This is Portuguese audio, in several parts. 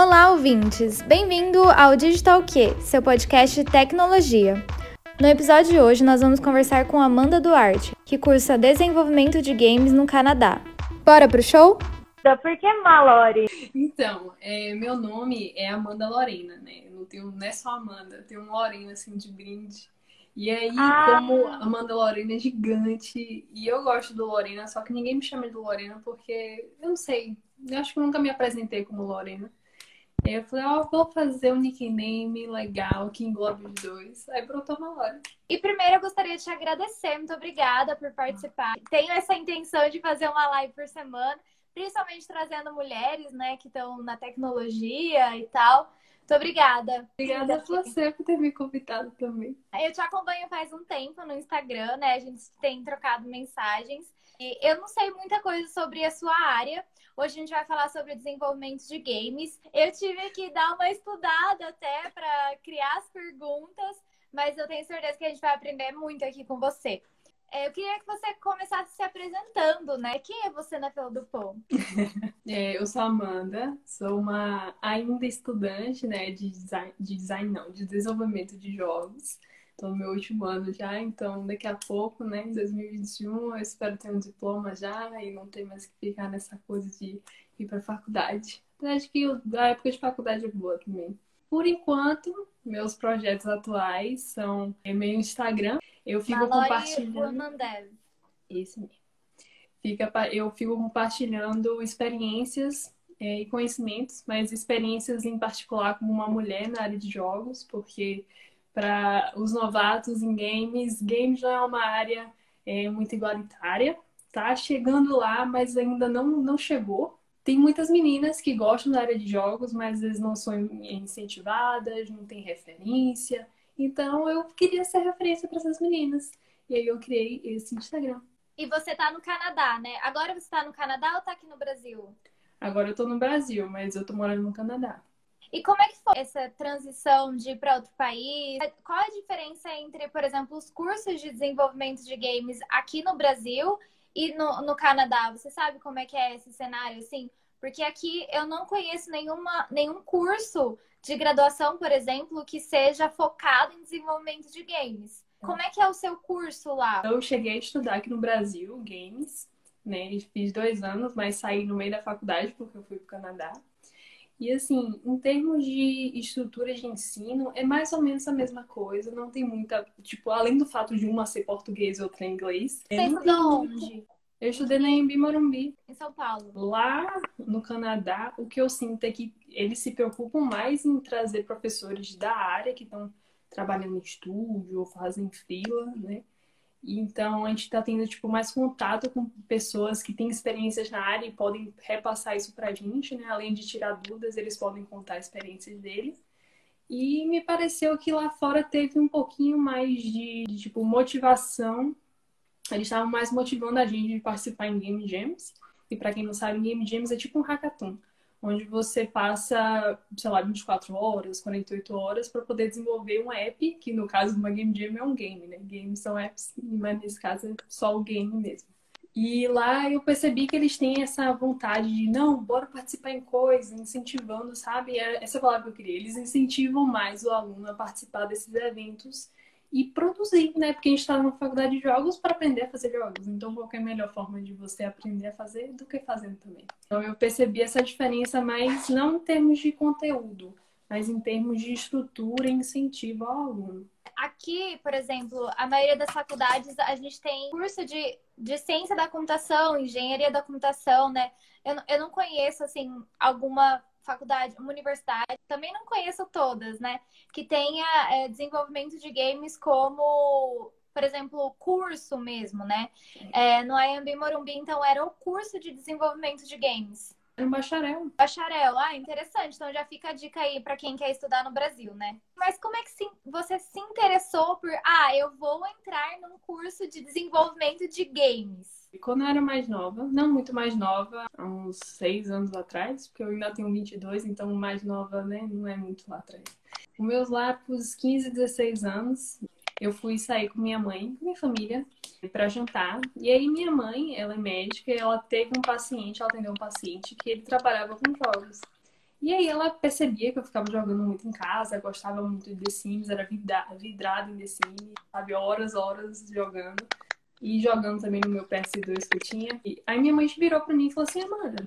Olá, ouvintes! Bem-vindo ao Digital Q, seu podcast de tecnologia. No episódio de hoje, nós vamos conversar com Amanda Duarte, que cursa Desenvolvimento de Games no Canadá. Bora pro show? Por que Malore? Então, é, meu nome é Amanda Lorena, né? Eu não, tenho, não é só Amanda, eu tenho um Lorena assim de brinde. E aí, Ah. como Amanda Lorena é gigante, e eu gosto do Lorena, só que ninguém me chama de Lorena porque, eu não sei, eu acho que eu nunca me apresentei como Lorena. Aí eu falei, ó, vou fazer um nickname legal que englobe os dois. Aí brotou Malore. E primeiro eu gostaria de te agradecer, muito obrigada por participar. Tenho essa intenção de fazer uma live por semana, principalmente trazendo mulheres, né, que estão na tecnologia e tal. Muito obrigada. Obrigada a você por ter me convidado também. Eu te acompanho faz um tempo no Instagram, né? A gente tem trocado mensagens. E eu não sei muita coisa sobre a sua área. Hoje a gente vai falar sobre desenvolvimento de games. Eu tive que dar uma estudada até para criar as perguntas, mas eu tenho certeza que a gente vai aprender muito aqui com você. É, Eu queria que você começasse se apresentando, né? Quem é você na fila do pão? É, eu sou a Amanda, sou uma ainda estudante, né, de design, de design não, de desenvolvimento de jogos. Estou no meu último ano já, então daqui a pouco, né, em 2021, eu espero ter um diploma já e não ter mais que ficar nessa coisa de ir para faculdade. Acho que a época de faculdade é boa também. Por enquanto, meus projetos atuais são é, meu Instagram. Eu fico Mallory compartilhando. Fernandes. Esse mesmo. Fica, eu fico compartilhando experiências é, e conhecimentos, mas experiências em particular como uma mulher na área de jogos, porque para os novatos em games, games já é uma área é, muito igualitária. Tá chegando lá, mas ainda não, não chegou. Tem muitas meninas que gostam da área de jogos, mas às vezes não são incentivadas, não tem referência. Então eu queria ser referência para essas meninas. E aí eu criei esse Instagram. E você tá no Canadá, né? Agora você tá no Canadá ou tá aqui no Brasil? Agora eu tô no Brasil, mas eu tô morando no Canadá. E como é que foi essa transição de ir para outro país? Qual a diferença entre, por exemplo, os cursos de desenvolvimento de games aqui no Brasil e no, no Canadá? Você sabe como é que é esse cenário, assim? Porque aqui eu não conheço nenhuma, nenhum curso de graduação, por exemplo, que seja focado em desenvolvimento de games. Como é que é o seu curso lá? Eu cheguei a estudar aqui no Brasil, games, né? Fiz dois anos, mas saí no meio da faculdade porque eu fui pro Canadá. E assim, em termos de estrutura de ensino, é mais ou menos a mesma coisa. Não tem muita, tipo, além do fato de uma ser português e outra inglês. Você estudou onde? Eu estudei na Embi Morumbi. Em São Paulo. Lá no Canadá, o que eu sinto é que eles se preocupam mais em trazer professores da área que estão trabalhando em estúdio ou fazem fila, né? Então a gente está tendo tipo mais contato com pessoas que têm experiências na área e podem repassar isso pra gente, né? Além de tirar dúvidas, eles podem contar experiências deles. E me pareceu que lá fora teve um pouquinho mais de, de, tipo motivação. Eles estavam mais motivando a gente de participar em Game Jams. E para quem não sabe, Game Jams é tipo um hackathon, onde você passa, sei lá, 24 horas, 48 horas para poder desenvolver um app, que no caso de uma Game Jam é um game, né? Games são apps, mas nesse caso é só o game mesmo. E lá eu percebi que eles têm essa vontade de, não, bora participar em coisas, incentivando, sabe? É essa palavra que eu queria. Eles incentivam mais o aluno a participar desses eventos e produzir, né? Porque a gente está numa faculdade de jogos para aprender a fazer jogos. Então, qual é a melhor forma de você aprender a fazer do que fazendo também? Então, eu percebi essa diferença, mas não em termos de conteúdo, mas em termos de estrutura e incentivo ao aluno. Aqui, por exemplo, a maioria das faculdades a gente tem curso de, de ciência da computação, engenharia da computação, né? Eu, eu não conheço, assim, alguma faculdade, uma universidade, também não conheço todas, né? Que tenha é, desenvolvimento de games como, por exemplo, curso mesmo, né? É, no IMB Morumbi, então, era o curso de desenvolvimento de games. É um bacharel. Bacharel, ah, interessante. Então já fica a dica aí para quem quer estudar no Brasil, né? Mas como é que você se interessou por, ah, eu vou entrar num curso de desenvolvimento de games? Quando eu era mais nova, não muito mais nova, há uns seis anos atrás, porque eu ainda tenho 22, então mais nova, né, não é muito lá atrás. Os meus lá, pros 15, 16 anos, eu fui sair com minha mãe, com minha família, para jantar. E aí minha mãe, ela é médica, ela teve um paciente, ela atendeu um paciente que ele trabalhava com jogos. E aí ela percebia que eu ficava jogando muito em casa, gostava muito de The Sims, era vidrado em The Sims, sabe, horas, horas jogando. E jogando também no meu PS2 que eu tinha. E aí minha mãe virou pra mim e falou assim, Amanda,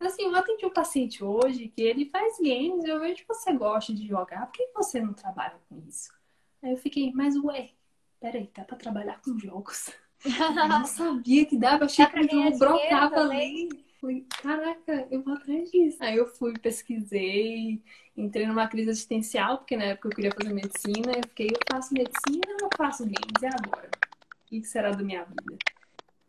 assim, eu atendi um paciente hoje que ele faz games, eu vejo que você gosta de jogar, por que você não trabalha com isso? Aí eu fiquei, mas ué, peraí, dá pra trabalhar com jogos? eu não sabia que dava, achei que o jogo brotava ali. Falei, caraca, eu vou atrás disso. Aí eu fui, pesquisei, entrei numa crise existencial, porque na época eu queria fazer medicina. Eu fiquei, eu faço medicina ou eu faço games? E agora? O que será da minha vida?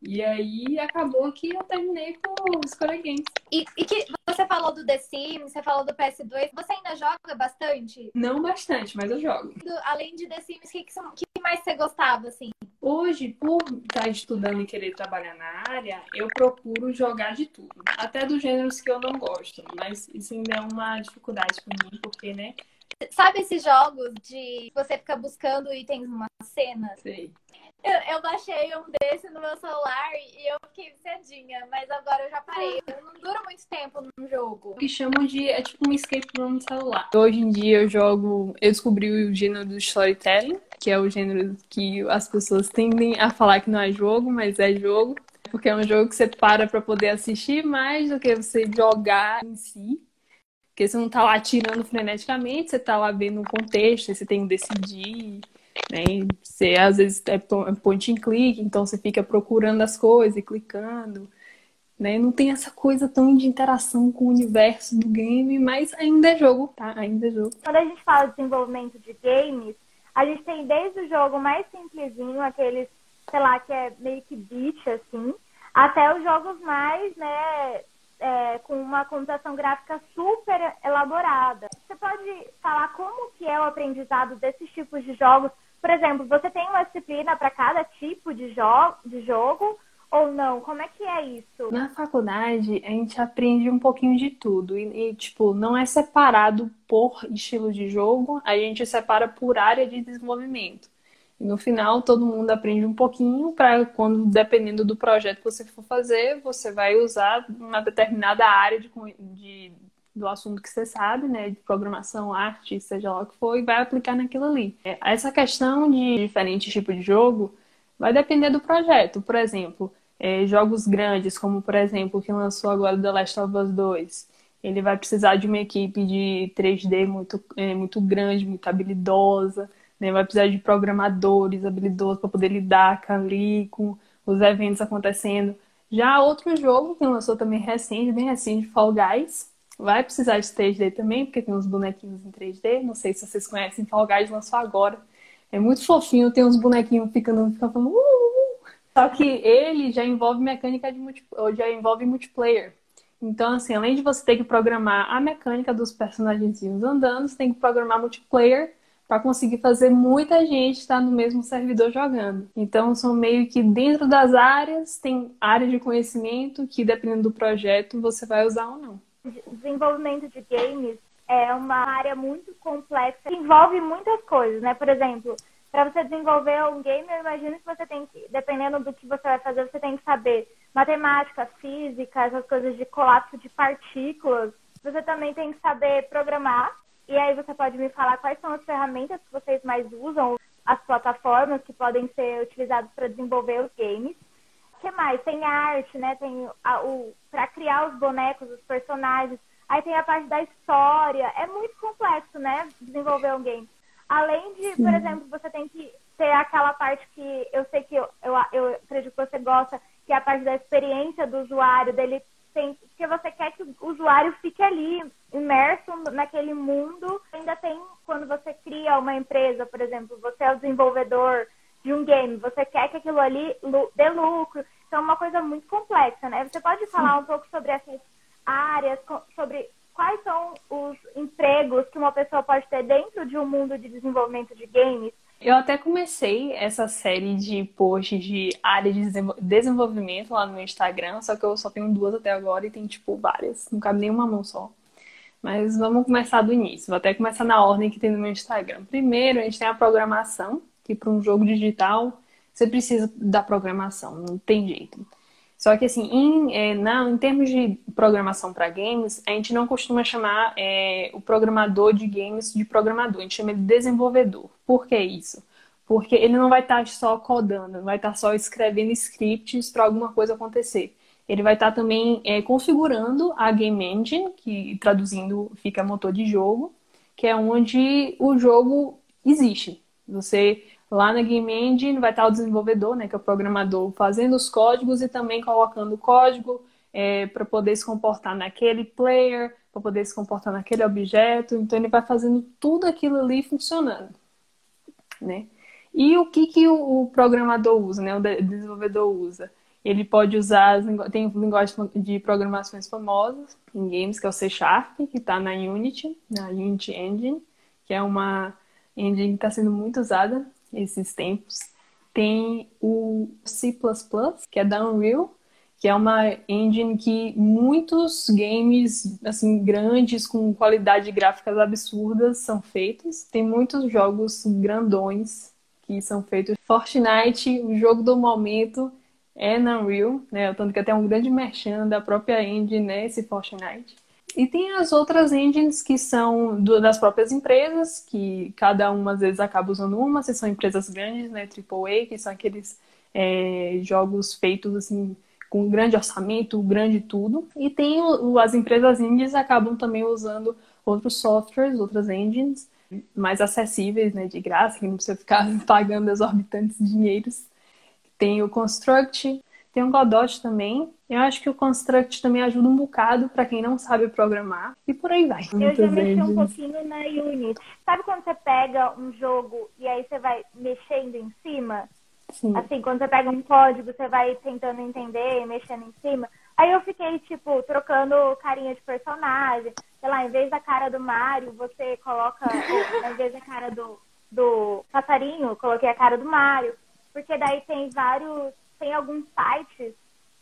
E aí acabou que eu terminei por escolher games. E, e, que você falou do The Sims, você falou do PS2, você ainda joga bastante? Não bastante, mas eu jogo. Além de The Sims, o que, que mais você gostava, assim? Hoje, por estar estudando e querer trabalhar na área, eu procuro jogar de tudo. Até dos gêneros que eu não gosto. Mas isso ainda é uma dificuldade para mim, porque, né? Sabe esses jogos de você fica buscando itens numa cena? Sei. Eu, eu, baixei um desse no meu celular e eu fiquei viciadinha, mas agora eu já parei. Eu não dura muito tempo num jogo. O que chamam de. É tipo um escape room no celular. Hoje em dia eu jogo. Eu descobri o gênero do storytelling, que é o gênero que as pessoas tendem a falar que não é jogo, mas é jogo. Porque é um jogo que você para pra poder assistir mais do que você jogar em si. Porque você não tá lá tirando freneticamente, você tá lá vendo o contexto, você tem que decidir né? Você às vezes é, é point and click, então você fica procurando as coisas e clicando. Né? Não tem essa coisa tão de interação com o universo do game, mas ainda é jogo, tá? Ainda é jogo. Quando a gente fala de desenvolvimento de games, a gente tem desde o jogo mais simplesinho, aqueles, sei lá, que é meio que beat, assim, até os jogos mais, né, é, com uma computação gráfica super elaborada. Você pode falar como que é o aprendizado desses tipos de jogos por exemplo, você tem uma disciplina para cada tipo de, jo de jogo ou não? Como é que é isso? Na faculdade, a gente aprende um pouquinho de tudo. E, e, tipo, não é separado por estilo de jogo, a gente separa por área de desenvolvimento. E no final, todo mundo aprende um pouquinho para quando, dependendo do projeto que você for fazer, você vai usar uma determinada área de, de do assunto que você sabe, né, de programação, arte, seja lá o que for, e vai aplicar naquilo ali. É, essa questão de diferentes tipos de jogo vai depender do projeto. Por exemplo, é, jogos grandes, como por exemplo o que lançou agora The Last of Us 2, ele vai precisar de uma equipe de 3D muito, é, muito grande, muito habilidosa, né? vai precisar de programadores habilidosos para poder lidar com, ali, com os eventos acontecendo. Já outro jogo que lançou também recente, bem recente, Fall Guys, Vai precisar de 3D também, porque tem uns bonequinhos em 3D. Não sei se vocês conhecem, Fall Guys lançou agora. É muito fofinho, tem uns bonequinhos ficando, ficando falando. Uh, uh. Só que ele já envolve mecânica de multi... já envolve multiplayer. Então, assim, além de você ter que programar a mecânica dos personagens andando, você tem que programar multiplayer para conseguir fazer muita gente estar no mesmo servidor jogando. Então, são meio que dentro das áreas, tem áreas de conhecimento que, dependendo do projeto, você vai usar ou não desenvolvimento de games é uma área muito complexa, envolve muitas coisas, né? Por exemplo, para você desenvolver um game, eu imagino que você tem que, dependendo do que você vai fazer, você tem que saber matemática, física, essas coisas de colapso de partículas. Você também tem que saber programar. E aí você pode me falar quais são as ferramentas que vocês mais usam, as plataformas que podem ser utilizadas para desenvolver os games. Que mais? Tem arte, né? Tem a, o para criar os bonecos, os personagens. Aí tem a parte da história. É muito complexo, né? Desenvolver um game. Além de, Sim. por exemplo, você tem que ter aquela parte que eu sei que eu, eu, eu acredito que você gosta, que é a parte da experiência do usuário, dele tem, porque você quer que o usuário fique ali, imerso naquele mundo. Ainda tem, quando você cria uma empresa, por exemplo, você é o desenvolvedor, de um game, você quer que aquilo ali dê lucro. Então, é uma coisa muito complexa, né? Você pode falar Sim. um pouco sobre essas áreas, sobre quais são os empregos que uma pessoa pode ter dentro de um mundo de desenvolvimento de games? Eu até comecei essa série de posts de área de desenvolvimento lá no meu Instagram, só que eu só tenho duas até agora e tem, tipo, várias. Não cabe nenhuma mão só. Mas vamos começar do início. Vou até começar na ordem que tem no meu Instagram. Primeiro, a gente tem a programação, para um jogo digital você precisa da programação, não tem jeito. Só que, assim, em, é, na, em termos de programação para games, a gente não costuma chamar é, o programador de games de programador, a gente chama ele de desenvolvedor. Por que isso? Porque ele não vai estar só codando, vai estar só escrevendo scripts para alguma coisa acontecer. Ele vai estar também é, configurando a Game Engine, que traduzindo fica motor de jogo, que é onde o jogo existe. Você Lá na Game Engine vai estar o desenvolvedor, né, que é o programador, fazendo os códigos e também colocando o código é, para poder se comportar naquele player, para poder se comportar naquele objeto. Então ele vai fazendo tudo aquilo ali funcionando, né? E o que, que o, programador usa, né? O desenvolvedor usa? Ele pode usar, tem linguagens de programações famosas em games, que é o C Sharp, que está na Unity, na Unity Engine, que é uma engine que está sendo muito usada esses tempos. Tem o C++, que é da Unreal, que é uma engine que muitos games assim grandes com qualidade gráficas absurdas são feitos. Tem muitos jogos grandões que são feitos. Fortnite, o jogo do momento é na Unreal, né? Tanto que até um grande merchan da própria engine, né, esse Fortnite. E tem as outras engines que são do, das próprias empresas, que cada uma às vezes acaba usando uma, se são empresas grandes, né, AAA, que são aqueles é, jogos feitos assim com grande orçamento, grande tudo. E tem o, as empresas indies acabam também usando outros softwares, outras engines mais acessíveis, né, de graça, que não precisa ficar pagando exorbitantes dinheiros. Tem o Construct, tem o Godot também. Eu acho que o Construct também ajuda um bocado para quem não sabe programar. E por aí vai. Eu já mexi um pouquinho na Unity. Sabe quando você pega um jogo e aí você vai mexendo em cima? Sim. Assim, quando você pega um código, você vai tentando entender, mexendo em cima. Aí eu fiquei, tipo, trocando carinha de personagem. Sei lá, em vez da cara do Mario, você coloca. em vez da cara do, do passarinho, coloquei a cara do Mario. Porque daí tem vários tem alguns sites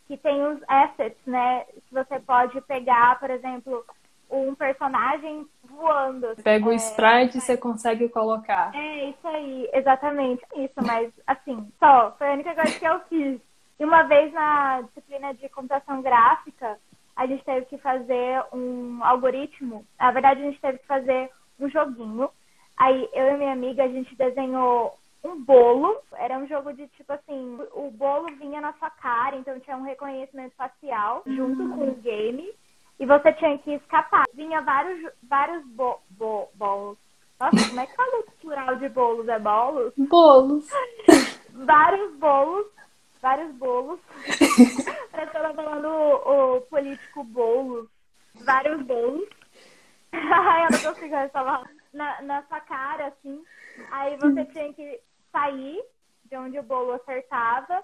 que tem os assets, né? Você pode pegar, por exemplo, um personagem voando. Pega o é, sprite e você consegue colocar. É, isso aí, exatamente isso, mas assim, só, foi a única coisa que eu fiz. E uma vez na disciplina de computação gráfica, a gente teve que fazer um algoritmo. Na verdade, a gente teve que fazer um joguinho. Aí eu e minha amiga, a gente desenhou um bolo. Era um jogo de tipo assim, o bolo vinha na sua cara, então tinha um reconhecimento facial junto com o game. E você tinha que escapar. Vinha vários, vários bo, bo, bolos. Nossa, como é que fala o plural de bolos? É bolos? Bolos. vários bolos. Vários bolos. Parece que ela falando o, o político bolo. Vários bolos. Ai, eu não consigo falar. Na, na sua cara, assim. Aí você tinha que sair de onde o bolo acertava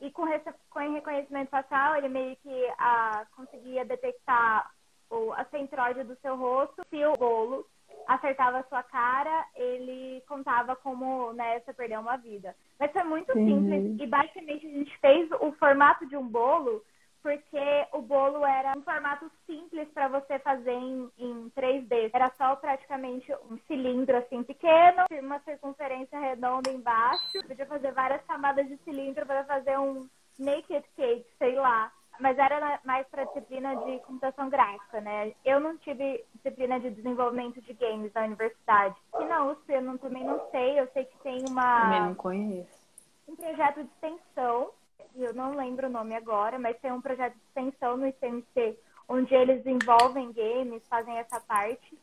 e com, com reconhecimento facial ele meio que ah, conseguia detectar o, a centróide do seu rosto. Se o bolo acertava a sua cara, ele contava como né, você perdeu uma vida. Mas foi muito uhum. simples e basicamente a gente fez o formato de um bolo porque o bolo era um formato simples para você fazer em, em 3D. Era só praticamente um cilindro assim pequeno, uma circunferência redonda embaixo. Podia fazer várias camadas de cilindro para fazer um naked cake, sei lá. Mas era mais para disciplina de computação gráfica, né? Eu não tive disciplina de desenvolvimento de games na universidade. E na USP eu não, também não sei. Eu sei que tem uma. Também não conheço. Um projeto de extensão eu não lembro o nome agora, mas tem um projeto de extensão no ICMC, onde eles envolvem games, fazem essa parte.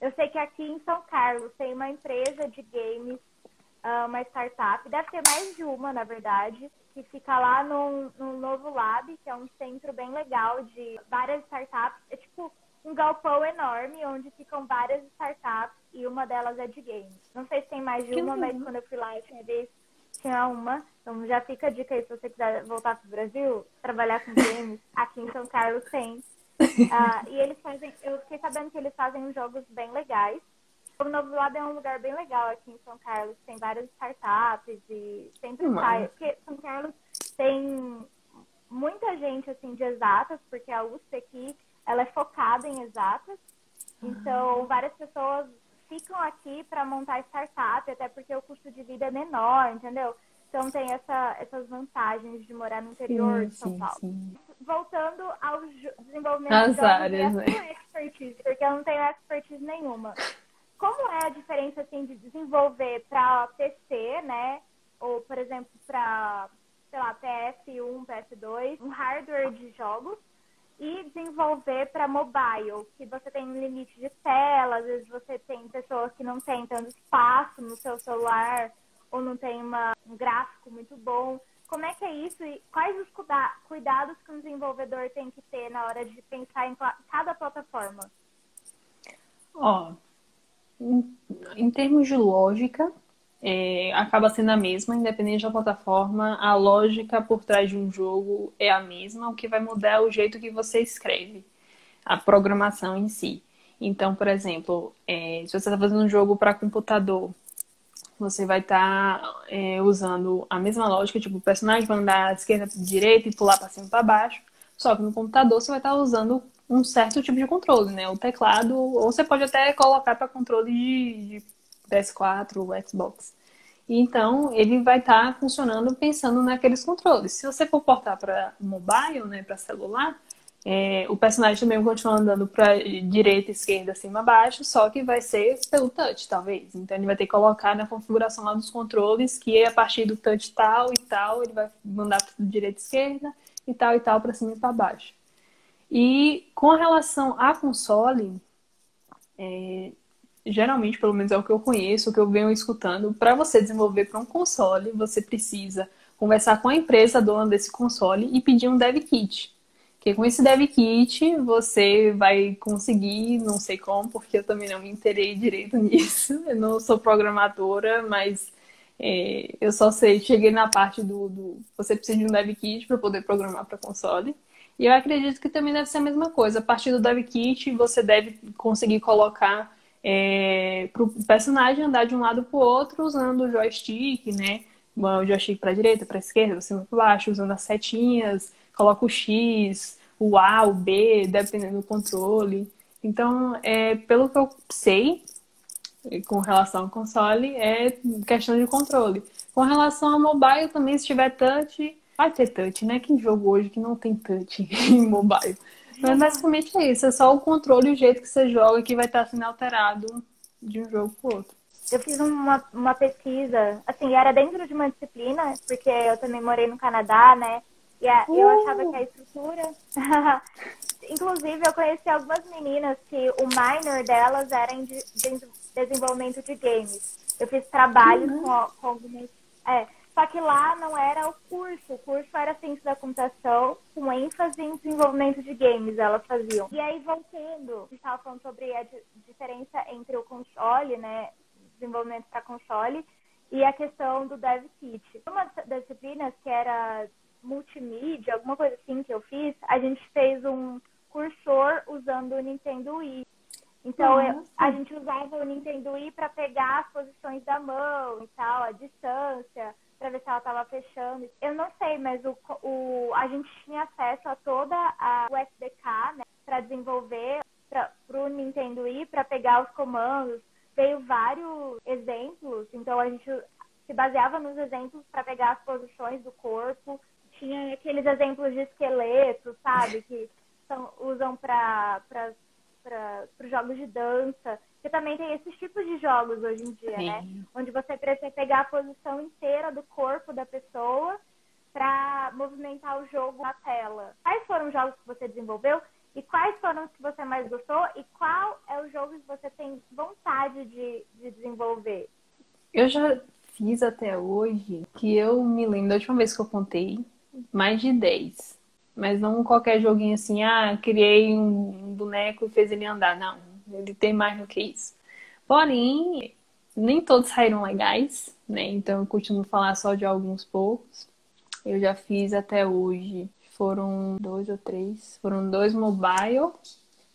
Eu sei que aqui em São Carlos tem uma empresa de games, ah, uma startup, deve ter mais de uma, na verdade, que fica lá no, no Novo Lab, que é um centro bem legal de várias startups. É tipo um galpão enorme onde ficam várias startups e uma delas é de games. Não sei se tem mais de uma, mas quando eu fui lá eu tinha visto tinha uma. Então já fica a dica aí se você quiser voltar para o Brasil, trabalhar com games, aqui em São Carlos tem. Uh, e eles fazem, eu fiquei sabendo que eles fazem uns jogos bem legais. O Novo Lado é um lugar bem legal aqui em São Carlos, tem várias startups e sempre hum, sai. Porque São Carlos tem muita gente assim de exatas, porque a USP aqui ela é focada em exatas. Então, várias pessoas ficam aqui para montar startup, até porque o custo de vida é menor, entendeu? Então tem essa, essas vantagens de morar no interior sim, de São sim, Paulo. Sim. Voltando ao desenvolvimento As de áreas, né? expertise, porque eu não tenho expertise nenhuma. Como é a diferença assim de desenvolver para PC, né? Ou, por exemplo, para, sei lá, PS1, PS2, um hardware de jogos e desenvolver para mobile, que você tem um limite de tela, às vezes você tem pessoas que não têm tanto espaço no seu celular ou não tem uma, um gráfico muito bom. Como é que é isso e quais os cuidados que um desenvolvedor tem que ter na hora de pensar em cada plataforma? Ó, em, em termos de lógica, é, acaba sendo a mesma, independente da plataforma. A lógica por trás de um jogo é a mesma, o que vai mudar é o jeito que você escreve, a programação em si. Então, por exemplo, é, se você está fazendo um jogo para computador, você vai estar tá, é, usando a mesma lógica, tipo, o personagem vai andar da esquerda para direita e pular para cima para baixo. Só que no computador você vai estar tá usando um certo tipo de controle, né? O teclado, ou você pode até colocar para controle de, de PS4, o Xbox. Então, ele vai estar tá funcionando pensando naqueles controles. Se você for portar para mobile, né, para celular, é, o personagem também continua andando para direita, esquerda, cima, baixo, só que vai ser pelo touch, talvez. Então, ele vai ter que colocar na configuração lá dos controles que a partir do touch tal e tal, ele vai mandar para direita, esquerda e tal e tal para cima e para baixo. E com relação a console, é, geralmente, pelo menos é o que eu conheço, o que eu venho escutando, para você desenvolver para um console, você precisa conversar com a empresa dona desse console e pedir um dev kit. Porque com esse dev kit você vai conseguir, não sei como, porque eu também não me interei direito nisso. Eu não sou programadora, mas é, eu só sei, cheguei na parte do, do você precisa de um dev kit para poder programar para console. E eu acredito que também deve ser a mesma coisa. A partir do dev kit, você deve conseguir colocar é, para o personagem andar de um lado para o outro usando o joystick, né? O joystick para direita, para esquerda, cima para baixo, usando as setinhas, coloca o X, o A, o B, dependendo do controle. Então, é, pelo que eu sei, com relação ao console, é questão de controle. Com relação ao mobile, também, se tiver touch, vai ter touch, né? Que jogo hoje que não tem touch em mobile. Mas basicamente é isso, é só o controle e o jeito que você joga que vai estar sendo alterado de um jogo para outro. Eu fiz uma, uma pesquisa, assim, era dentro de uma disciplina, porque eu também morei no Canadá, né? E a, uh! eu achava que a estrutura. Inclusive, eu conheci algumas meninas que o minor delas era em de, de desenvolvimento de games. Eu fiz trabalhos uhum. com, com algumas. É, só que lá não era o curso, o curso era ciência da computação, com ênfase em desenvolvimento de games, elas faziam. E aí, voltando, a gente estava falando sobre a diferença entre o console, né, desenvolvimento para console, e a questão do dev kit. Uma das disciplinas que era multimídia, alguma coisa assim que eu fiz, a gente fez um cursor usando o Nintendo Wii. Então, eu, a gente usava o Nintendo Wii para pegar as posições da mão e tal, a distância, para ver se ela estava fechando. Eu não sei, mas o, o, a gente tinha acesso a toda a USDK né, para desenvolver para o Nintendo Wii, para pegar os comandos. Veio vários exemplos, então a gente se baseava nos exemplos para pegar as posições do corpo. Tinha aqueles exemplos de esqueleto, sabe, que são, usam para os jogos de dança. Porque também tem esses tipos de jogos hoje em dia, né? Sim. né? Onde você precisa pegar a posição inteira do corpo da pessoa para movimentar o jogo na tela. Quais foram os jogos que você desenvolveu e quais foram os que você mais gostou e qual é o jogo que você tem vontade de, de desenvolver? Eu já fiz até hoje, que eu me lembro da última vez que eu contei, mais de 10. Mas não qualquer joguinho assim, ah, criei um boneco e fez ele andar. Não ele tem mais do que isso. Porém, nem todos saíram legais, né? Então eu continuo falar só de alguns poucos. Eu já fiz até hoje, foram dois ou três, foram dois mobile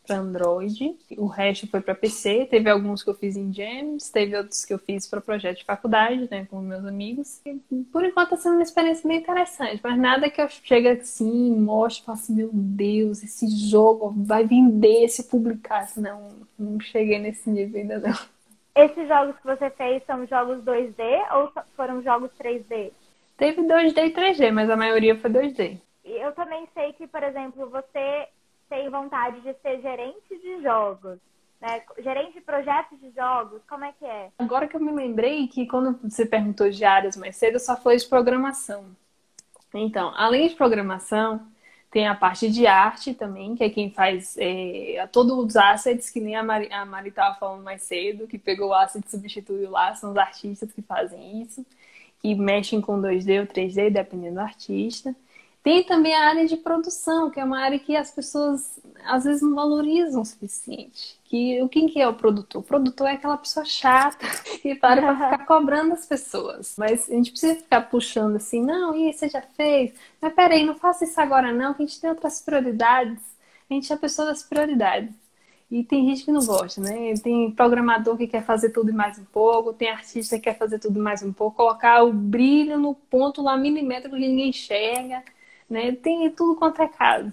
para Android, o resto foi para PC. Teve alguns que eu fiz em Gems, teve outros que eu fiz para projeto de faculdade, né, com meus amigos. E, por enquanto está sendo uma experiência bem interessante, mas nada que eu chegue assim, mostre, faça assim, meu Deus, esse jogo vai vender se publicar. Não, não cheguei nesse nível ainda não. Esses jogos que você fez são jogos 2D ou foram jogos 3D? Teve 2D e 3D, mas a maioria foi 2D. Eu também sei que, por exemplo, você tem vontade de ser gerente de jogos. Né? Gerente de projetos de jogos, como é que é? Agora que eu me lembrei que quando você perguntou de áreas mais cedo, só foi de programação. Então, além de programação, tem a parte de arte também, que é quem faz é, todos os assets, que nem a Mari, a Mari estava falando mais cedo, que pegou o asset e substituiu lá, são os artistas que fazem isso, que mexem com 2D ou 3D, dependendo do artista. Tem também a área de produção, que é uma área que as pessoas às vezes não valorizam o suficiente. Que quem que é o produtor? O produtor é aquela pessoa chata que para para ficar cobrando as pessoas. Mas a gente precisa ficar puxando assim, não, e você já fez? Mas peraí, não faça isso agora não, que a gente tem outras prioridades. A gente é a pessoa das prioridades. E tem gente que não gosta, né? Tem programador que quer fazer tudo e mais um pouco, tem artista que quer fazer tudo e mais um pouco, colocar o brilho no ponto lá milimétrico que ninguém enxerga né? Tem tudo quanto é caso.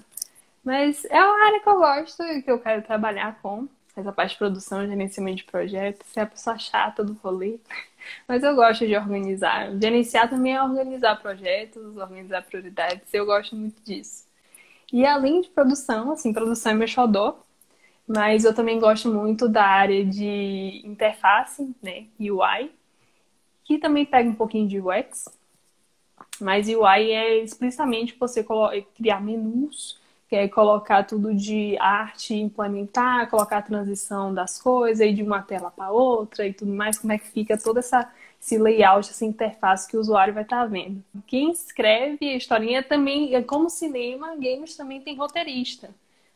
Mas é uma área que eu gosto e que eu quero trabalhar com. Essa parte de produção, gerenciamento de projetos. Você é a pessoa chata do rolê. Mas eu gosto de organizar. Gerenciar também é organizar projetos, organizar prioridades. Eu gosto muito disso. E além de produção, assim, produção é meu xodó. Mas eu também gosto muito da área de interface, né? UI. Que também pega um pouquinho de UX. Mas UI é explicitamente você criar menus, que é colocar tudo de arte, implementar, colocar a transição das coisas, ir de uma tela para outra e tudo mais, como é que fica toda essa esse layout, essa interface que o usuário vai estar tá vendo. Quem escreve a historinha também, é como cinema, games também tem roteirista,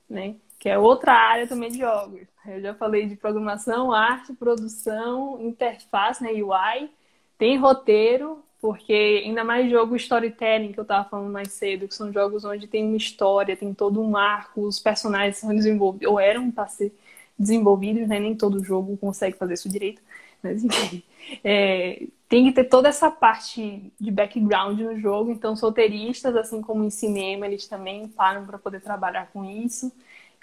né? Que é outra área também de jogos. Eu já falei de programação, arte, produção, interface, né? UI, tem roteiro, porque ainda mais jogo storytelling que eu tava falando mais cedo, que são jogos onde tem uma história, tem todo um arco, os personagens são desenvolvidos, ou eram para ser desenvolvidos, né? Nem todo jogo consegue fazer isso direito, mas enfim. É, tem que ter toda essa parte de background no jogo, então solteiristas, assim como em cinema, eles também param para poder trabalhar com isso.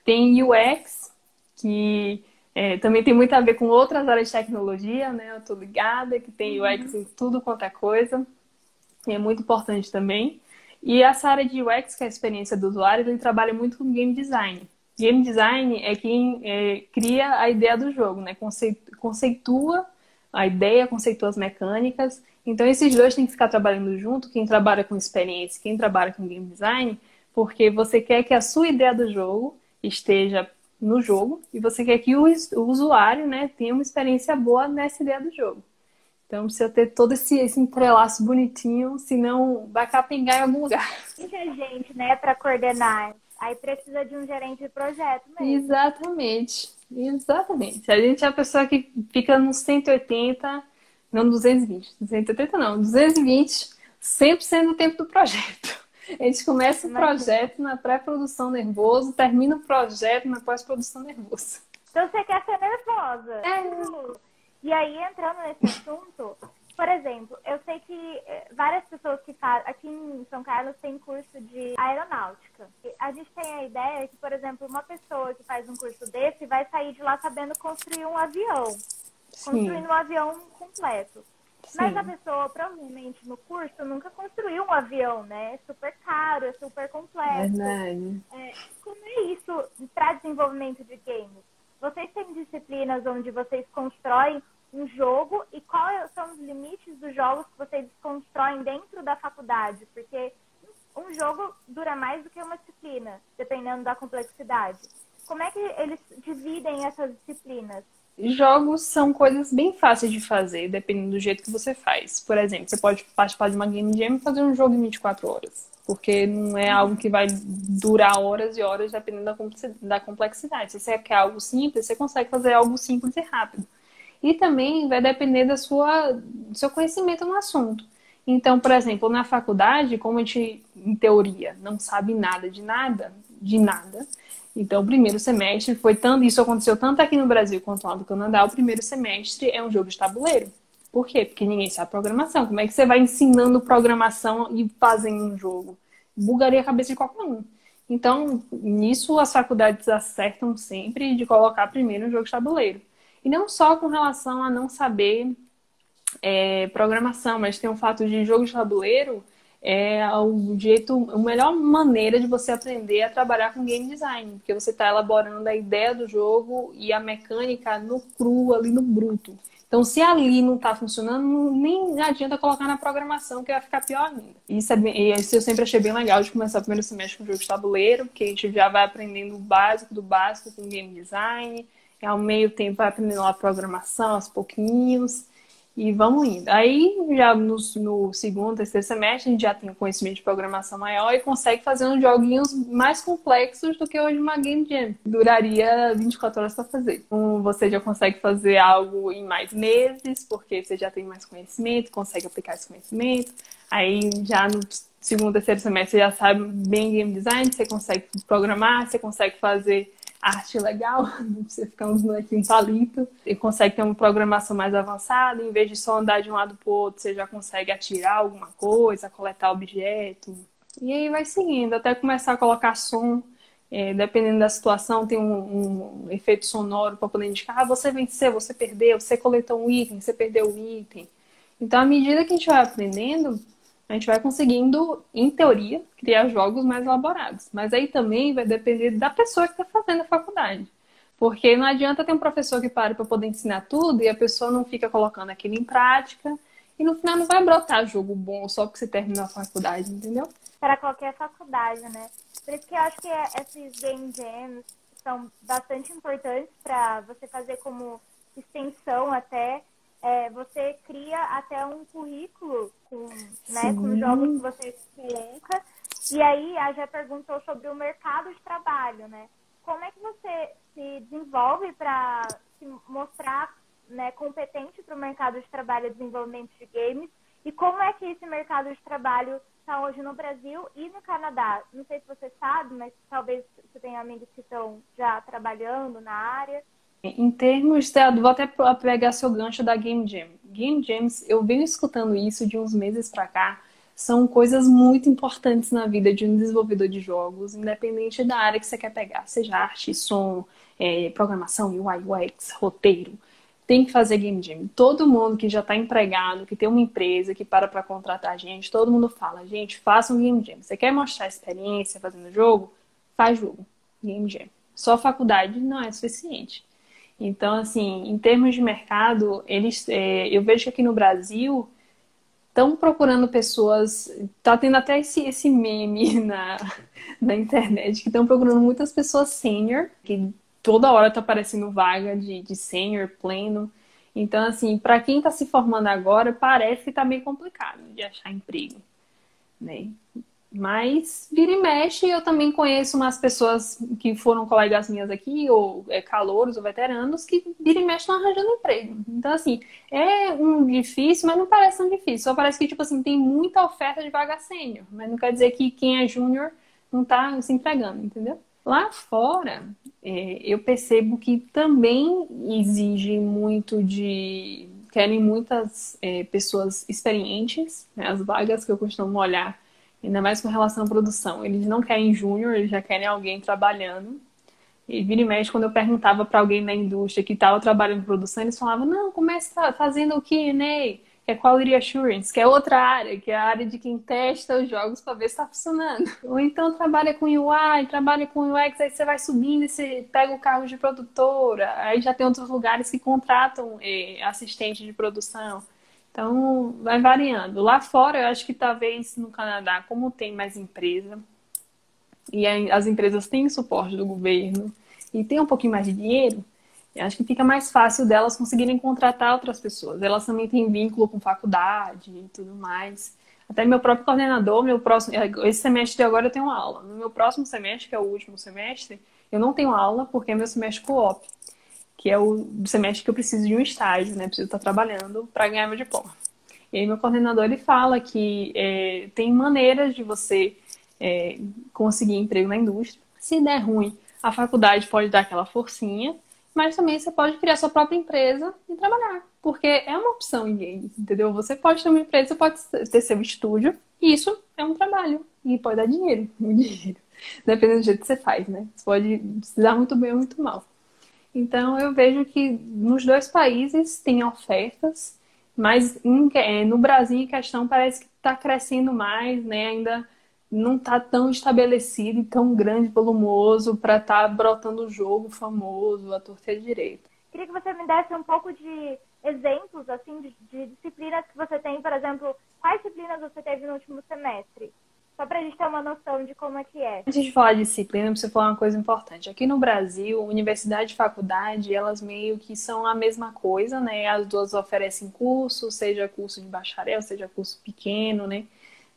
Tem UX, que é, também tem muito a ver com outras áreas de tecnologia, né? Eu tô ligada, que tem UX uhum. em tudo quanto é coisa. E é muito importante também. E essa área de UX, que é a experiência do usuário, ele trabalha muito com game design. Game design é quem é, cria a ideia do jogo, né? conceitua a ideia, conceitua as mecânicas. Então, esses dois têm que ficar trabalhando junto, quem trabalha com experiência, quem trabalha com game design, porque você quer que a sua ideia do jogo esteja no jogo e você quer que o, usuário né, tenha uma experiência boa nessa ideia do jogo. Então precisa ter todo esse, esse entrelaço bonitinho, senão vai capengar em algum lugar. Muita gente, né, para coordenar. Aí precisa de um gerente de projeto mesmo. Exatamente. Exatamente. A gente é a pessoa que fica nos 180, não 220. 280 não, 220, 100% do tempo do projeto. A gente começa o projeto na pré-produção nervoso, termina o projeto na pós-produção nervoso. Então você quer ser nervosa. É. E aí, entrando nesse assunto, por exemplo, eu sei que eh, várias pessoas que fazem. Aqui em São Carlos tem curso de aeronáutica. A gente tem a ideia que, por exemplo, uma pessoa que faz um curso desse vai sair de lá sabendo construir um avião. Sim. Construindo um avião completo. Sim. Mas a pessoa, provavelmente, no curso, nunca construiu um avião, né? É super caro, é super complexo. Verdade. É, como é isso para desenvolvimento de games? Vocês têm disciplinas onde vocês constroem um jogo e quais são os limites dos jogos que vocês constroem dentro da faculdade? Porque um jogo dura mais do que uma disciplina, dependendo da complexidade. Como é que eles dividem essas disciplinas? Jogos são coisas bem fáceis de fazer, dependendo do jeito que você faz. Por exemplo, você pode participar de uma game jam e fazer um jogo em 24 horas. Porque não é algo que vai durar horas e horas, dependendo da complexidade. Se você quer algo simples, você consegue fazer algo simples e rápido. E também vai depender da sua, do seu conhecimento no assunto. Então, por exemplo, na faculdade, como a gente, em teoria, não sabe nada de nada, de nada, então, o primeiro semestre foi tanto, isso aconteceu tanto aqui no Brasil quanto lá no Canadá, o primeiro semestre é um jogo de tabuleiro. Por quê? Porque ninguém sabe programação. Como é que você vai ensinando programação e fazendo um jogo? Bugaria a cabeça de qualquer um. Então, nisso as faculdades acertam sempre de colocar primeiro um jogo de tabuleiro. E não só com relação a não saber é, programação, mas tem o fato de jogo de tabuleiro é o jeito, a melhor maneira de você aprender a trabalhar com game design, porque você está elaborando a ideia do jogo e a mecânica no cru, ali no bruto. Então, se ali não está funcionando, nem adianta colocar na programação, que vai ficar pior ainda. Isso, é bem, isso eu sempre achei bem legal de começar o primeiro semestre com jogo de tabuleiro, porque a gente já vai aprendendo o básico do básico com game design, e ao meio tempo vai aprendendo a programação aos pouquinhos. E vamos indo. Aí, já no, no, segundo, terceiro semestre, a gente já tem um conhecimento de programação maior e consegue fazer uns joguinhos mais complexos do que hoje uma Game Jam. Duraria 24 horas para fazer. Então, você já consegue fazer algo em mais meses, porque você já tem mais conhecimento, consegue aplicar esse conhecimento. Aí, já no segundo, terceiro semestre, você já sabe bem game design, você consegue programar, você consegue fazer arte legal, você ficar uns bonequinhos palito, e consegue ter uma programação mais avançada, em vez de só andar de um lado para o outro, você já consegue atirar alguma coisa, coletar objeto. E aí vai seguindo, até começar a colocar som. É, dependendo da situação, tem um, um efeito sonoro para poder indicar: ah, você venceu, você perdeu, você coletou um item, você perdeu um item. Então, à medida que a gente vai aprendendo, a gente vai conseguindo, em teoria, criar jogos mais elaborados. Mas aí também vai depender da pessoa que está fazendo a faculdade. Porque não adianta ter um professor que pare para poder ensinar tudo e a pessoa não fica colocando aquilo em prática. E no final não vai brotar jogo bom só porque você terminou a faculdade, entendeu? Para qualquer faculdade, né? Por isso que eu acho que esses game jams são bastante importantes para você fazer como extensão até é, você cria até um currículo com, né, com jogos que você coloca. E aí a já perguntou sobre o mercado de trabalho, né? Como é que você se desenvolve para se mostrar né, competente para o mercado de trabalho e desenvolvimento de games? E como é que esse mercado de trabalho está hoje no Brasil e no Canadá? Não sei se você sabe, mas talvez você tenha amigos que estão já trabalhando na área. Em termos, vou até pegar seu gancho da Game Jam. Game Jams, eu venho escutando isso de uns meses para cá, são coisas muito importantes na vida de um desenvolvedor de jogos, independente da área que você quer pegar, seja arte, som, é, programação, UI, UX, roteiro. Tem que fazer game jam. Todo mundo que já está empregado, que tem uma empresa que para para contratar gente, todo mundo fala, gente, faça um game jam. Você quer mostrar experiência fazendo jogo? Faz jogo. Game jam. Só faculdade não é suficiente. Então, assim, em termos de mercado, eles, é, eu vejo que aqui no Brasil estão procurando pessoas. Tá tendo até esse, esse meme na, na internet que estão procurando muitas pessoas sênior, que toda hora tá aparecendo vaga de, de sênior pleno. Então, assim, para quem está se formando agora, parece que está meio complicado de achar emprego. Né? Mas vira e mexe, eu também conheço umas pessoas que foram colegas minhas aqui, ou é, calouros ou veteranos, que vira e mexe estão arranjando emprego. Então, assim, é um difícil, mas não parece tão difícil. Só parece que, tipo assim, tem muita oferta de vaga sênior. Mas não quer dizer que quem é júnior não está se empregando, entendeu? Lá fora, é, eu percebo que também exige muito de. Querem muitas é, pessoas experientes, né? as vagas que eu costumo olhar ainda mais com relação à produção. Eles não querem júnior, eles já querem alguém trabalhando. E vira e mexe, quando eu perguntava para alguém da indústria que estava trabalhando em produção, eles falavam, não, começa fazendo o Q&A, que é Quality Assurance, que é outra área, que é a área de quem testa os jogos para ver se está funcionando. Ou então trabalha com UI, trabalha com UX, aí você vai subindo e você pega o cargo de produtora. Aí já tem outros lugares que contratam eh, assistente de produção. Então, vai variando. Lá fora, eu acho que talvez no Canadá, como tem mais empresa, e as empresas têm suporte do governo, e tem um pouquinho mais de dinheiro, eu acho que fica mais fácil delas conseguirem contratar outras pessoas. Elas também têm vínculo com faculdade e tudo mais. Até meu próprio coordenador, meu próximo, esse semestre de agora eu tenho aula. No meu próximo semestre, que é o último semestre, eu não tenho aula porque é meu semestre co-op que é o semestre que eu preciso de um estágio, né? Preciso estar trabalhando para ganhar meu diploma. E aí meu coordenador ele fala que é, tem maneiras de você é, conseguir emprego na indústria. Se der ruim, a faculdade pode dar aquela forcinha, mas também você pode criar sua própria empresa e trabalhar, porque é uma opção entendeu? Você pode ter uma empresa, pode ter seu estúdio, e isso é um trabalho e pode dar dinheiro, muito dinheiro, dependendo do jeito que você faz, né? Você pode se dar muito bem ou muito mal. Então eu vejo que nos dois países tem ofertas Mas em, é, no Brasil, em questão, parece que está crescendo mais, né? Ainda não está tão estabelecido e tão grande, volumoso para estar tá brotando o jogo famoso, a torta direito. Queria que você me desse um pouco de exemplos assim de, de disciplinas que você tem, por exemplo, quais disciplinas você teve no último semestre? Só para a gente ter uma noção de como é que é. Antes de falar de disciplina, eu preciso falar uma coisa importante. Aqui no Brasil, universidade e faculdade, elas meio que são a mesma coisa, né? As duas oferecem curso, seja curso de bacharel, seja curso pequeno, né?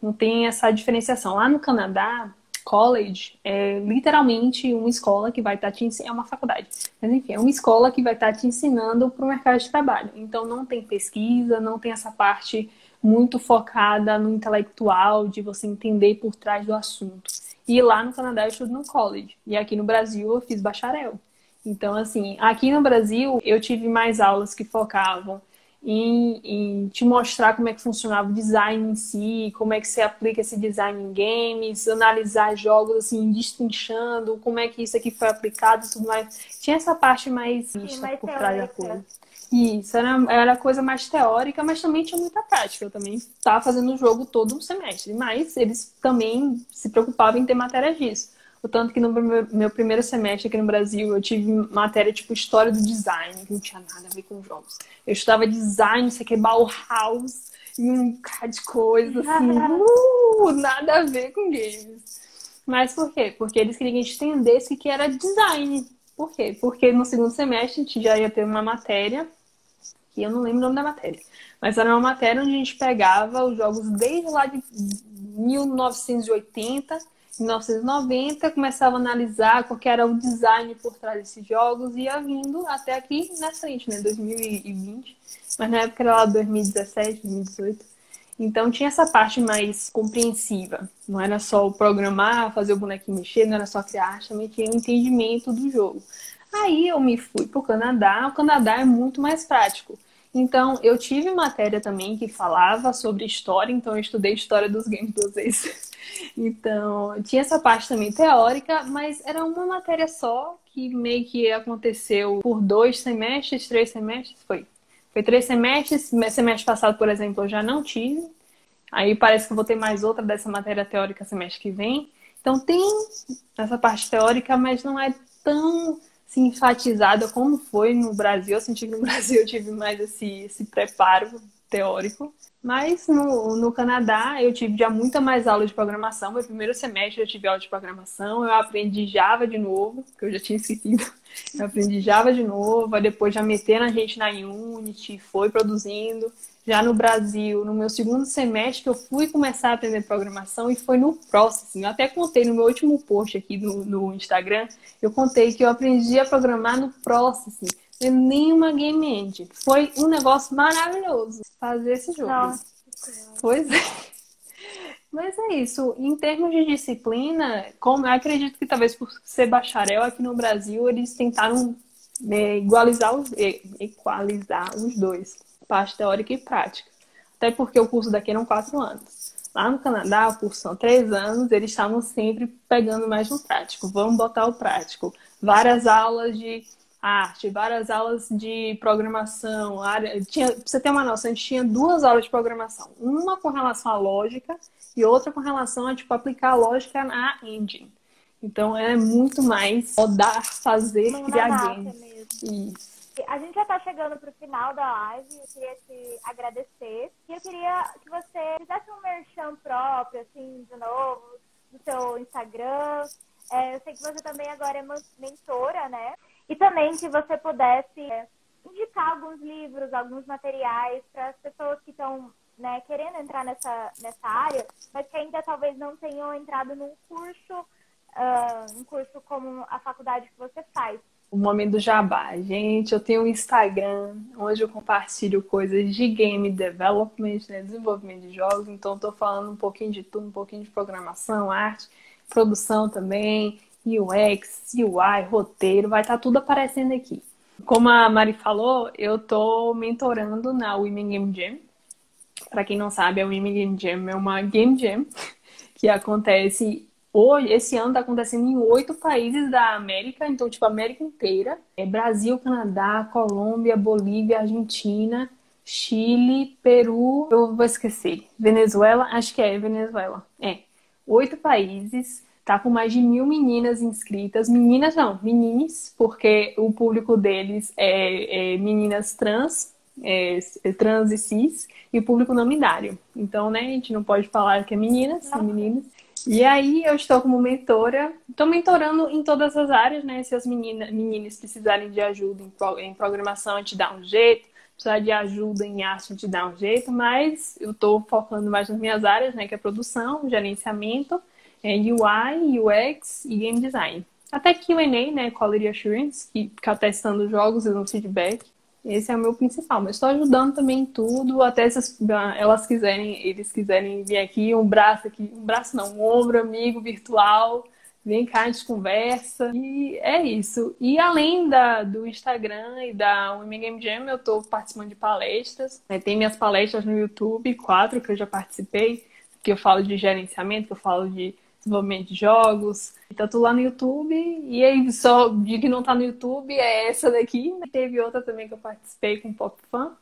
Não tem essa diferenciação. Lá no Canadá, college é literalmente uma escola que vai estar tá te ensinando, é uma faculdade, mas enfim, é uma escola que vai estar tá te ensinando para o mercado de trabalho. Então não tem pesquisa, não tem essa parte muito focada no intelectual, de você entender por trás do assunto. E lá no Canadá eu estudo no college, e aqui no Brasil eu fiz bacharel. Então, assim, aqui no Brasil eu tive mais aulas que focavam em, em, te mostrar como é que funcionava o design em si, como é que você aplica esse design em games, analisar jogos assim, destrinchando como é que isso aqui foi aplicado e tudo mais. Tinha essa parte mais mais por trás da coisa. Isso, era, era coisa mais teórica, mas também tinha muita prática. Eu também estava fazendo o jogo todo um semestre, mas eles também se preocupavam em ter matéria disso. O tanto que no meu primeiro semestre aqui no Brasil eu tive matéria tipo história do design, que não tinha nada a ver com jogos. Eu estudava design, isso aqui, Bauhaus, e um bocado de coisa assim, uh, nada a ver com games. Mas por quê? Porque eles queriam que a gente entendesse que era design. Por quê? Porque no segundo semestre a gente já ia ter uma matéria, que eu não lembro o nome da matéria, mas era uma matéria onde a gente pegava os jogos desde lá de 1980 1990, começava a analisar qual era o design por trás desses jogos e ia vindo até aqui na frente, né? 2020. Mas na época era lá 2017, 2018. Então tinha essa parte mais compreensiva. Não era só o programar, fazer o bonequinho mexer, não era só criar também tinha o um entendimento do jogo. Aí eu me fui para o Canadá. O Canadá é muito mais prático. Então, eu tive matéria também que falava sobre história, então eu estudei história dos games duas vezes. Então, tinha essa parte também teórica, mas era uma matéria só que meio que aconteceu por dois semestres, três semestres, foi. Foi três semestres, semestre passado, por exemplo, eu já não tive. Aí parece que eu vou ter mais outra dessa matéria teórica semestre que vem. Então tem essa parte teórica, mas não é tão se enfatizada como foi no Brasil. Eu senti que no Brasil eu tive mais esse, esse preparo teórico. Mas no, no Canadá eu tive já muita mais aula de programação. Meu primeiro semestre eu tive aula de programação. Eu aprendi Java de novo, que eu já tinha esquecido. Eu aprendi Java de novo, aí depois já meteram a gente na Unity, foi produzindo. Já no Brasil, no meu segundo semestre, eu fui começar a aprender programação e foi no Processing. Eu até contei no meu último post aqui no, no Instagram, eu contei que eu aprendi a programar no Processing. Não é nenhuma game engine. Foi um negócio maravilhoso fazer esse jogo. Nossa. Pois é. Mas é isso. Em termos de disciplina, como eu acredito que talvez por ser bacharel aqui no Brasil, eles tentaram né, igualizar os, equalizar os dois parte teórica e prática. Até porque o curso daqui eram quatro anos. Lá no Canadá, o curso são três anos, eles estavam sempre pegando mais no prático. Vamos botar o prático. Várias aulas de arte, várias aulas de programação. Área... Tinha, pra você ter uma noção, a gente tinha duas aulas de programação. Uma com relação à lógica e outra com relação a tipo, aplicar a lógica na engine. Então é muito mais rodar, fazer, criar games. Isso. A gente já está chegando para o final da live. Eu queria te agradecer. E eu queria que você fizesse um merchan próprio, assim, de novo, no seu Instagram. É, eu sei que você também agora é mentora, né? E também que você pudesse é, indicar alguns livros, alguns materiais para as pessoas que estão né, querendo entrar nessa, nessa área, mas que ainda talvez não tenham entrado num curso, uh, um curso como a faculdade que você faz o momento do jabá. Gente, eu tenho um Instagram onde eu compartilho coisas de game development, né, desenvolvimento de jogos. Então, estou falando um pouquinho de tudo, um pouquinho de programação, arte, produção também, UX, UI, roteiro, vai estar tá tudo aparecendo aqui. Como a Mari falou, eu estou mentorando na Women Game Jam. Para quem não sabe, a Women Game Jam é uma game jam que acontece Hoje, esse ano está acontecendo em oito países da América, então, tipo, América inteira. É Brasil, Canadá, Colômbia, Bolívia, Argentina, Chile, Peru, eu vou esquecer. Venezuela, acho que é Venezuela. É. Oito países, tá com mais de mil meninas inscritas. Meninas não, menines, porque o público deles é, é meninas trans, é, é trans e cis, e o público não binário. Então, né, a gente não pode falar que é meninas, são meninas. E aí eu estou como mentora, estou mentorando em todas as áreas, né? Se as meninas, meninas precisarem de ajuda em, em programação, a gente dá um jeito precisar de ajuda em arte de dar um jeito, mas eu estou focando mais nas minhas áreas, né, que é produção, gerenciamento, é UI, UX e game design. Até Q&A, né, Quality Assurance, que ficar testando jogos e dando feedback. Esse é o meu principal, mas estou ajudando também em tudo, até se elas quiserem, eles quiserem vir aqui, um braço aqui, um braço não, um ombro amigo virtual, Vem cá, a gente conversa. E é isso. E além da, do Instagram e da Women Game Jam, eu estou participando de palestras. Né? Tem minhas palestras no YouTube, quatro que eu já participei, que eu falo de gerenciamento, que eu falo de desenvolvimento de jogos. Então, tô lá no YouTube. E aí, só de que não tá no YouTube é essa daqui. Teve outra também que eu participei com Pop Fan,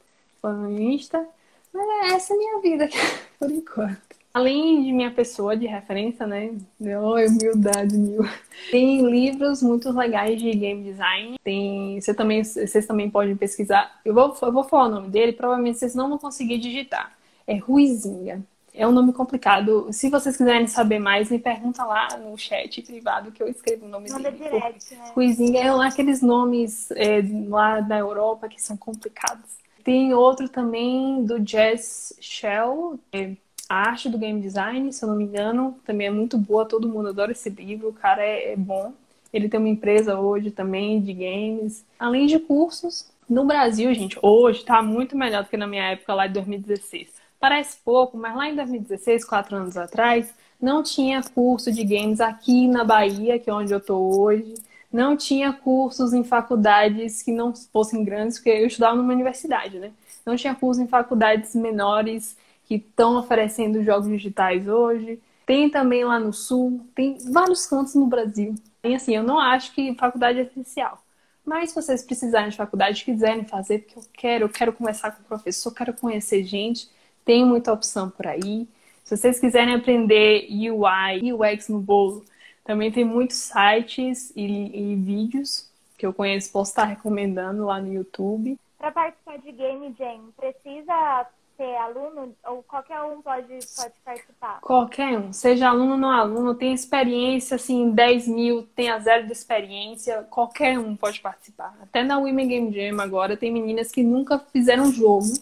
foi no Insta. Mas essa é a minha vida, por enquanto. Além de minha pessoa de referência, né? Oh, humildade mil. Tem livros muito legais de game design. Tem, você também, vocês também podem pesquisar. Eu vou, eu vou falar o nome dele, provavelmente vocês não vão conseguir digitar. É Ruizinha. É um nome complicado. Se vocês quiserem saber mais, me pergunta lá no chat privado que eu escrevo o nome Manda dele. Direct, né? É lá aqueles nomes é, lá da Europa que são complicados. Tem outro também do Jazz Shell, é, a arte do game design, se eu não me engano, também é muito boa, todo mundo adora esse livro, o cara é, é bom. Ele tem uma empresa hoje também de games, além de cursos. No Brasil, gente, hoje está muito melhor do que na minha época lá de 2016. Parece pouco, mas lá em 2016, quatro anos atrás, não tinha curso de games aqui na Bahia, que é onde eu estou hoje. Não tinha cursos em faculdades que não fossem grandes, porque eu estudava numa universidade, né? Não tinha curso em faculdades menores que estão oferecendo jogos digitais hoje. Tem também lá no Sul, tem vários cantos no Brasil. E assim, eu não acho que faculdade é essencial. Mas se vocês precisarem de faculdade, quiserem fazer, porque eu quero, eu quero conversar com o professor, quero conhecer gente, tem muita opção por aí. Se vocês quiserem aprender UI, UX no bolo, também tem muitos sites e, e vídeos que eu conheço, posso estar recomendando lá no YouTube. Para participar de Game Jam, precisa ser aluno ou qualquer um pode, pode participar? Qualquer um, seja aluno ou não aluno, tem experiência, assim, 10 mil, a zero de experiência, qualquer um pode participar. Até na Women Game Jam agora tem meninas que nunca fizeram jogo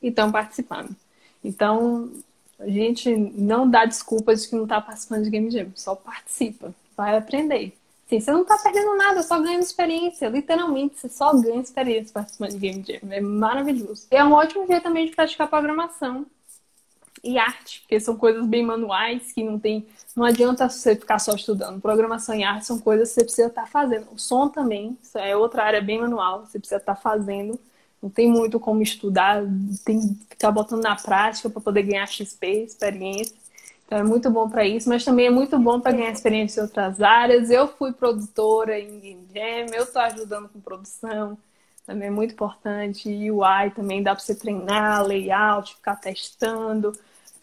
e estão participando. Então, a gente não dá desculpas de que não está participando de Game Jam, só participa, vai aprender. Sim, você não está perdendo nada, só ganhando experiência. Literalmente, você só ganha experiência participando de Game Jam. É maravilhoso. E é um ótimo jeito também de praticar programação e arte, porque são coisas bem manuais que não tem. Não adianta você ficar só estudando. Programação e arte são coisas que você precisa estar tá fazendo. O som também, é outra área bem manual, você precisa estar tá fazendo. Não tem muito como estudar, tem que ficar botando na prática para poder ganhar XP, experiência. Então é muito bom para isso, mas também é muito bom para ganhar experiência em outras áreas. Eu fui produtora em Game Jam, eu estou ajudando com produção, também é muito importante. UI também dá para você treinar, layout, ficar testando,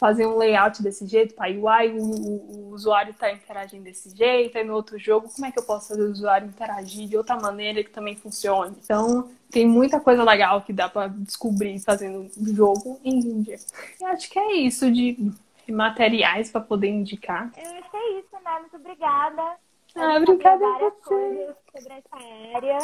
fazer um layout desse jeito para UI, o, o, o usuário está interagindo desse jeito, aí no outro jogo, como é que eu posso fazer o usuário interagir de outra maneira que também funcione? Então, tem muita coisa legal que dá para descobrir fazendo jogo em Jam. Eu acho que é isso de materiais para poder indicar. Eu acho que é isso, né? Muito obrigada. Ah, obrigada a você. sobre essa área.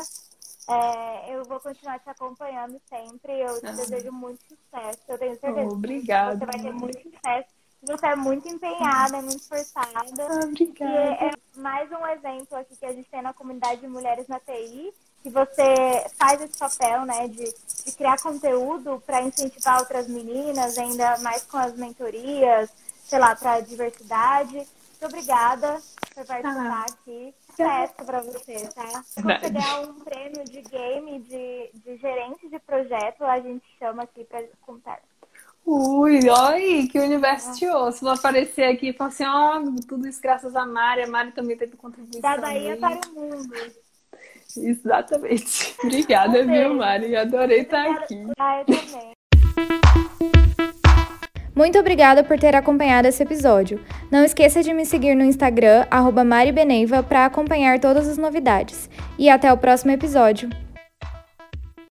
É, eu vou continuar te acompanhando sempre. Eu te ah. desejo muito sucesso. Eu tenho certeza obrigada, que você vai ter muito sucesso. Você é muito empenhada, é muito esforçada. Ah, obrigada. E é mais um exemplo aqui que a gente tem na comunidade de mulheres na TI, que você faz esse papel, né, de, de criar conteúdo para incentivar outras meninas, ainda mais com as mentorias, sei lá, para a diversidade. Muito obrigada por participar ah, aqui. Sucesso para você, tá? Se você ganhar um prêmio de game de, de gerente de projeto, a gente chama aqui para contar. Ui, oi, que universo te ouço. Vou aparecer aqui e falar assim, ó, oh, tudo isso graças a Mari. A Mari também teve contribuição. Da Bahia para o mundo. Exatamente. Obrigada, viu, Mari? Adorei estar aqui. Ah, eu também. Muito obrigada por ter acompanhado esse episódio. Não esqueça de me seguir no Instagram, maribενeiva, para acompanhar todas as novidades. E até o próximo episódio.